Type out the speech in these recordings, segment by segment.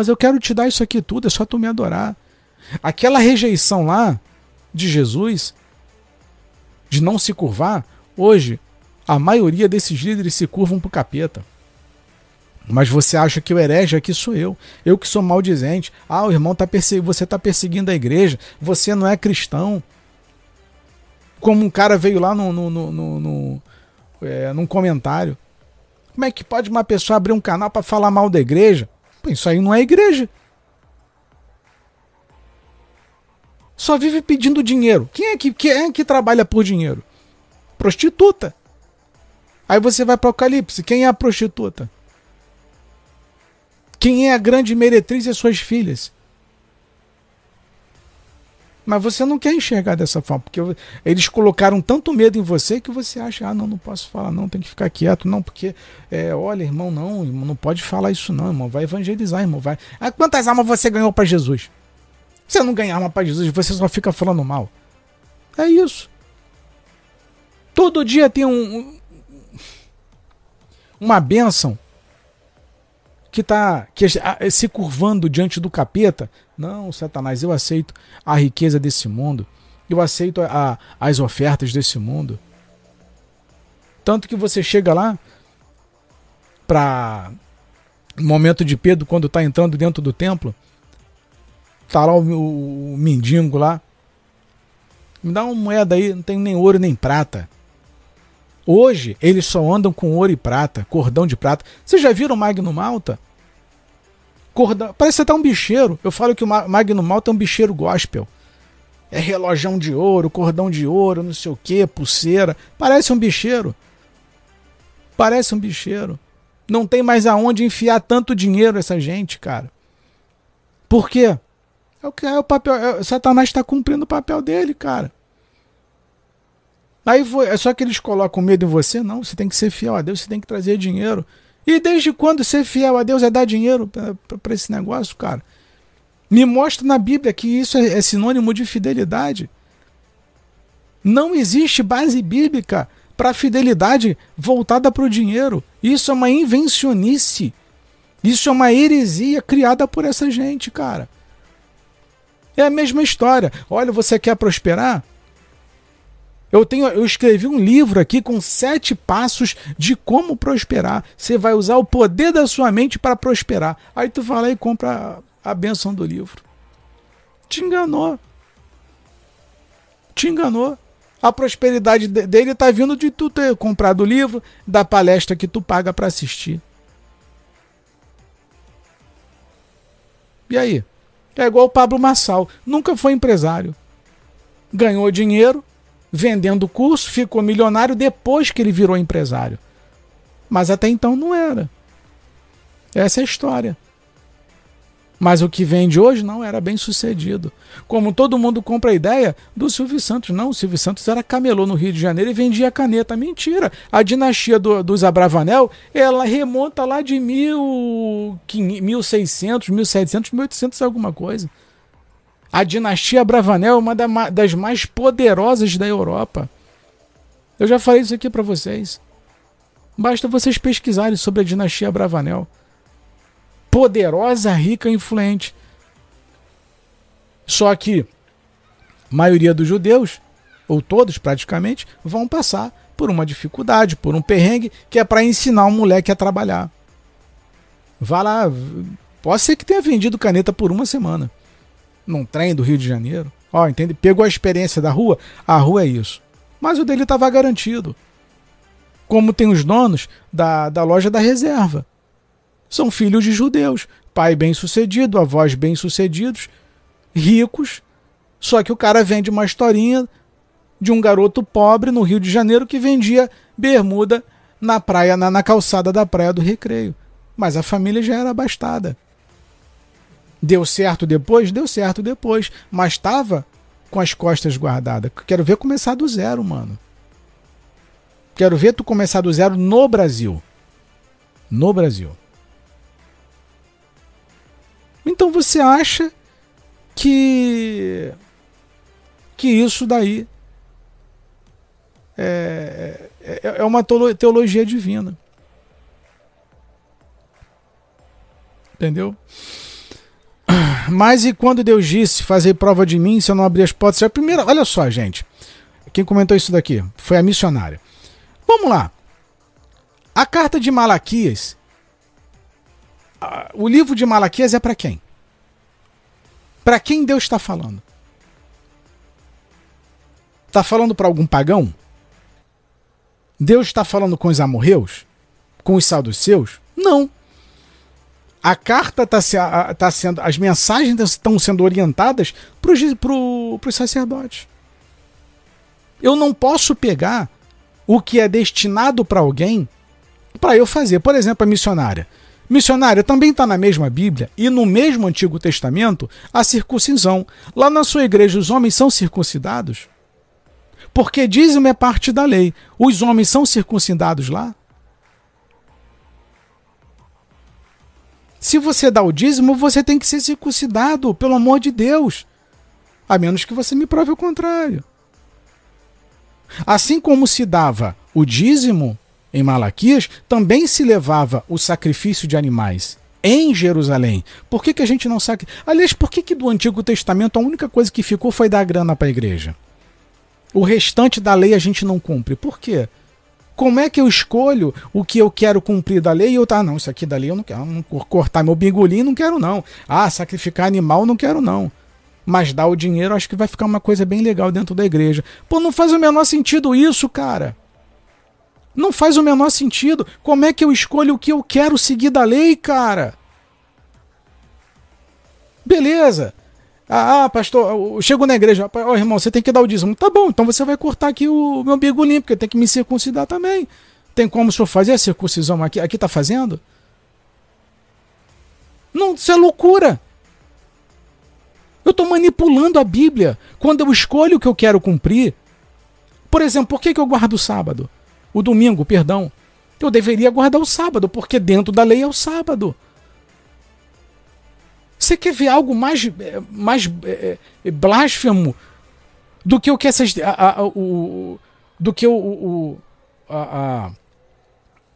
mas eu quero te dar isso aqui tudo, é só tu me adorar. Aquela rejeição lá de Jesus, de não se curvar, hoje a maioria desses líderes se curvam para o capeta. Mas você acha que o herege aqui sou eu. Eu que sou maldizente. Ah, o irmão tá perseguindo, você está perseguindo a igreja. Você não é cristão. Como um cara veio lá no, no, no, no, no é, num comentário. Como é que pode uma pessoa abrir um canal para falar mal da igreja? Pô, isso aí não é igreja. Só vive pedindo dinheiro. Quem é que, quem é que trabalha por dinheiro? Prostituta. Aí você vai para o Apocalipse. Quem é a prostituta? Quem é a grande meretriz e suas filhas? Mas você não quer enxergar dessa forma, porque eles colocaram tanto medo em você que você acha, ah, não, não posso falar, não, tem que ficar quieto, não, porque, é, olha, irmão, não, irmão, não pode falar isso, não, irmão, vai evangelizar, irmão, vai. Ah, quantas almas você ganhou para Jesus? Você não ganha alma para Jesus, você só fica falando mal. É isso. Todo dia tem um, uma bênção que está se curvando diante do capeta. Não, Satanás, eu aceito a riqueza desse mundo. Eu aceito a, as ofertas desse mundo. Tanto que você chega lá para o momento de Pedro, quando está entrando dentro do templo, tá lá o, o, o mendigo lá. Me dá uma moeda aí, não tem nem ouro nem prata. Hoje eles só andam com ouro e prata, cordão de prata. Vocês já viram Magno Malta? Parece até um bicheiro. Eu falo que o Magno Malta é um bicheiro gospel. É relojão de ouro, cordão de ouro, não sei o que, pulseira. Parece um bicheiro. Parece um bicheiro. Não tem mais aonde enfiar tanto dinheiro essa gente, cara. Por quê? É o que é o papel. É, Satanás está cumprindo o papel dele, cara. Aí é só que eles colocam medo em você? Não, você tem que ser fiel a Deus, você tem que trazer dinheiro. E desde quando ser fiel a Deus é dar dinheiro para esse negócio, cara? Me mostra na Bíblia que isso é, é sinônimo de fidelidade. Não existe base bíblica para fidelidade voltada para o dinheiro. Isso é uma invencionice. Isso é uma heresia criada por essa gente, cara. É a mesma história. Olha, você quer prosperar? Eu tenho, eu escrevi um livro aqui com sete passos de como prosperar. Você vai usar o poder da sua mente para prosperar. Aí tu vai lá e compra a, benção do livro. Te enganou. Te enganou. A prosperidade dele está vindo de tu ter comprado o livro, da palestra que tu paga para assistir. E aí? É igual o Pablo Massal. Nunca foi empresário. Ganhou dinheiro, vendendo o curso, ficou milionário depois que ele virou empresário. Mas até então não era. Essa é a história. Mas o que vende hoje não era bem sucedido. Como todo mundo compra a ideia do Silvio Santos. Não, o Silvio Santos era camelô no Rio de Janeiro e vendia caneta. Mentira. A dinastia do, dos Abravanel, ela remonta lá de mil, 1600, 1700, 1800 alguma coisa. A dinastia Bravanel é uma das mais poderosas da Europa. Eu já falei isso aqui para vocês. Basta vocês pesquisarem sobre a dinastia Bravanel. Poderosa, rica e influente. Só que a maioria dos judeus, ou todos praticamente, vão passar por uma dificuldade, por um perrengue, que é para ensinar um moleque a trabalhar. Vá lá, pode ser que tenha vendido caneta por uma semana num trem do Rio de Janeiro. Ó, entende? Pegou a experiência da rua, a rua é isso. Mas o dele estava garantido. Como tem os donos da, da loja da reserva. São filhos de judeus. Pai bem-sucedido, avós bem-sucedidos, ricos. Só que o cara vende uma historinha de um garoto pobre no Rio de Janeiro que vendia bermuda na praia, na, na calçada da praia do Recreio. Mas a família já era abastada. Deu certo depois? Deu certo depois. Mas estava com as costas guardadas. Quero ver começar do zero, mano. Quero ver tu começar do zero no Brasil. No Brasil. Então você acha que que isso daí é, é, é uma teologia divina. Entendeu? Mas e quando Deus disse fazer prova de mim se eu não abrir as portas? A primeira, olha só, gente. Quem comentou isso daqui foi a missionária. Vamos lá. A carta de Malaquias, o livro de Malaquias é para quem? Para quem Deus está falando? Está falando para algum pagão? Deus está falando com os amorreus? Com os saduceus? Não. A carta está se, tá sendo. As mensagens estão sendo orientadas para pro, os sacerdotes. Eu não posso pegar o que é destinado para alguém para eu fazer. Por exemplo, a missionária. Missionária também está na mesma Bíblia e no mesmo Antigo Testamento a circuncisão. Lá na sua igreja os homens são circuncidados? Porque dízimo é parte da lei. Os homens são circuncidados lá? Se você dá o dízimo, você tem que ser circuncidado, pelo amor de Deus. A menos que você me prove o contrário. Assim como se dava o dízimo em Malaquias, também se levava o sacrifício de animais em Jerusalém. Por que, que a gente não sabe? Aliás, por que, que do Antigo Testamento a única coisa que ficou foi dar grana para a igreja? O restante da lei a gente não cumpre. Por quê? Como é que eu escolho o que eu quero cumprir da lei e eu tá, não, isso aqui da lei eu não quero, não cortar meu bingolim não quero não. Ah, sacrificar animal não quero não. Mas dar o dinheiro acho que vai ficar uma coisa bem legal dentro da igreja. Pô, não faz o menor sentido isso, cara. Não faz o menor sentido. Como é que eu escolho o que eu quero seguir da lei, cara? Beleza. Ah, pastor, chego na igreja, ó, oh, irmão, você tem que dar o dízimo. Tá bom, então você vai cortar aqui o meu bigolim, porque tem que me circuncidar também. Tem como o senhor fazer a circuncisão aqui? Aqui tá fazendo? Não, isso é loucura. Eu estou manipulando a Bíblia quando eu escolho o que eu quero cumprir. Por exemplo, por que, que eu guardo o sábado? O domingo, perdão. Eu deveria guardar o sábado, porque dentro da lei é o sábado. Você quer ver algo mais, eh, mais é, é, blasfemo do que o que essas. A, a, o, do que o. o, a, a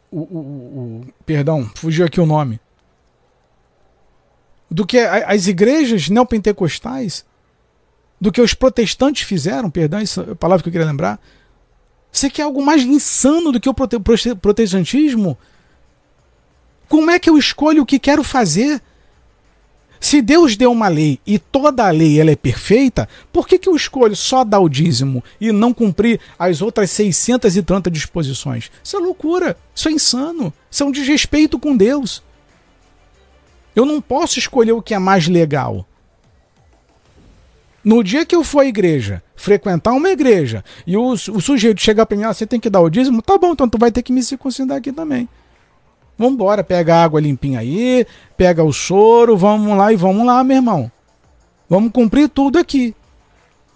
o, o, o, perdão, fugiu aqui o nome. Do que as igrejas neopentecostais, do que os protestantes fizeram, perdão, essa é a palavra que eu queria lembrar. Você quer algo mais insano do que o protestantismo? Como é que eu escolho o que quero fazer? Se Deus deu uma lei e toda a lei ela é perfeita, por que, que eu escolho só dar o dízimo e não cumprir as outras 600 e tantas disposições? Isso é loucura, isso é insano, isso é um desrespeito com Deus. Eu não posso escolher o que é mais legal. No dia que eu for à igreja, frequentar uma igreja, e o, o sujeito chegar para mim, ah, você tem que dar o dízimo, tá bom, então tu vai ter que me circuncidar aqui também. Vambora, pega a água limpinha aí, pega o soro, vamos lá e vamos lá, meu irmão. Vamos cumprir tudo aqui.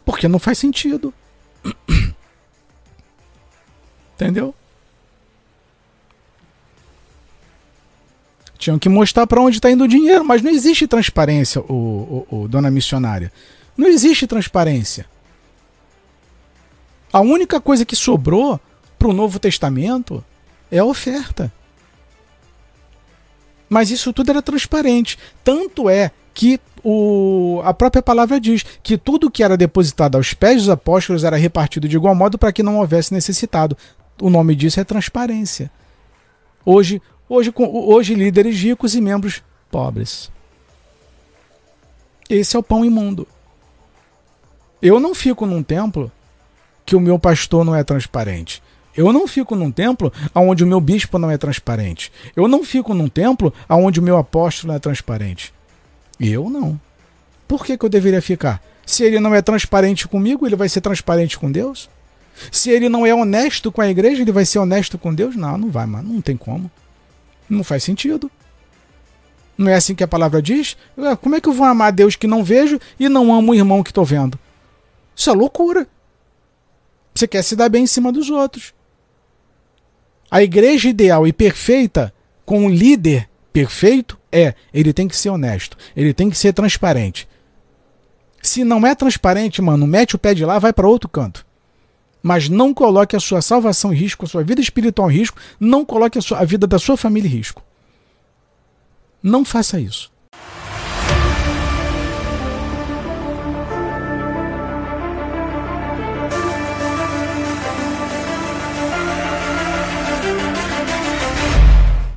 Porque não faz sentido. Entendeu? Tinham que mostrar para onde está indo o dinheiro, mas não existe transparência, o, o, o, dona missionária. Não existe transparência. A única coisa que sobrou para o Novo Testamento é a oferta. Mas isso tudo era transparente. Tanto é que o, a própria palavra diz que tudo que era depositado aos pés dos apóstolos era repartido de igual modo para que não houvesse necessitado. O nome disso é transparência. Hoje, hoje, hoje líderes ricos e membros pobres. Esse é o pão imundo. Eu não fico num templo que o meu pastor não é transparente. Eu não fico num templo onde o meu bispo não é transparente. Eu não fico num templo onde o meu apóstolo não é transparente. Eu não. Por que, que eu deveria ficar? Se ele não é transparente comigo, ele vai ser transparente com Deus? Se ele não é honesto com a igreja, ele vai ser honesto com Deus? Não, não vai, mano. Não tem como. Não faz sentido. Não é assim que a palavra diz? Como é que eu vou amar Deus que não vejo e não amo o irmão que estou vendo? Isso é loucura. Você quer se dar bem em cima dos outros. A igreja ideal e perfeita, com um líder perfeito, é ele tem que ser honesto, ele tem que ser transparente. Se não é transparente, mano, mete o pé de lá, vai para outro canto. Mas não coloque a sua salvação em risco, a sua vida espiritual em risco, não coloque a, sua, a vida da sua família em risco. Não faça isso.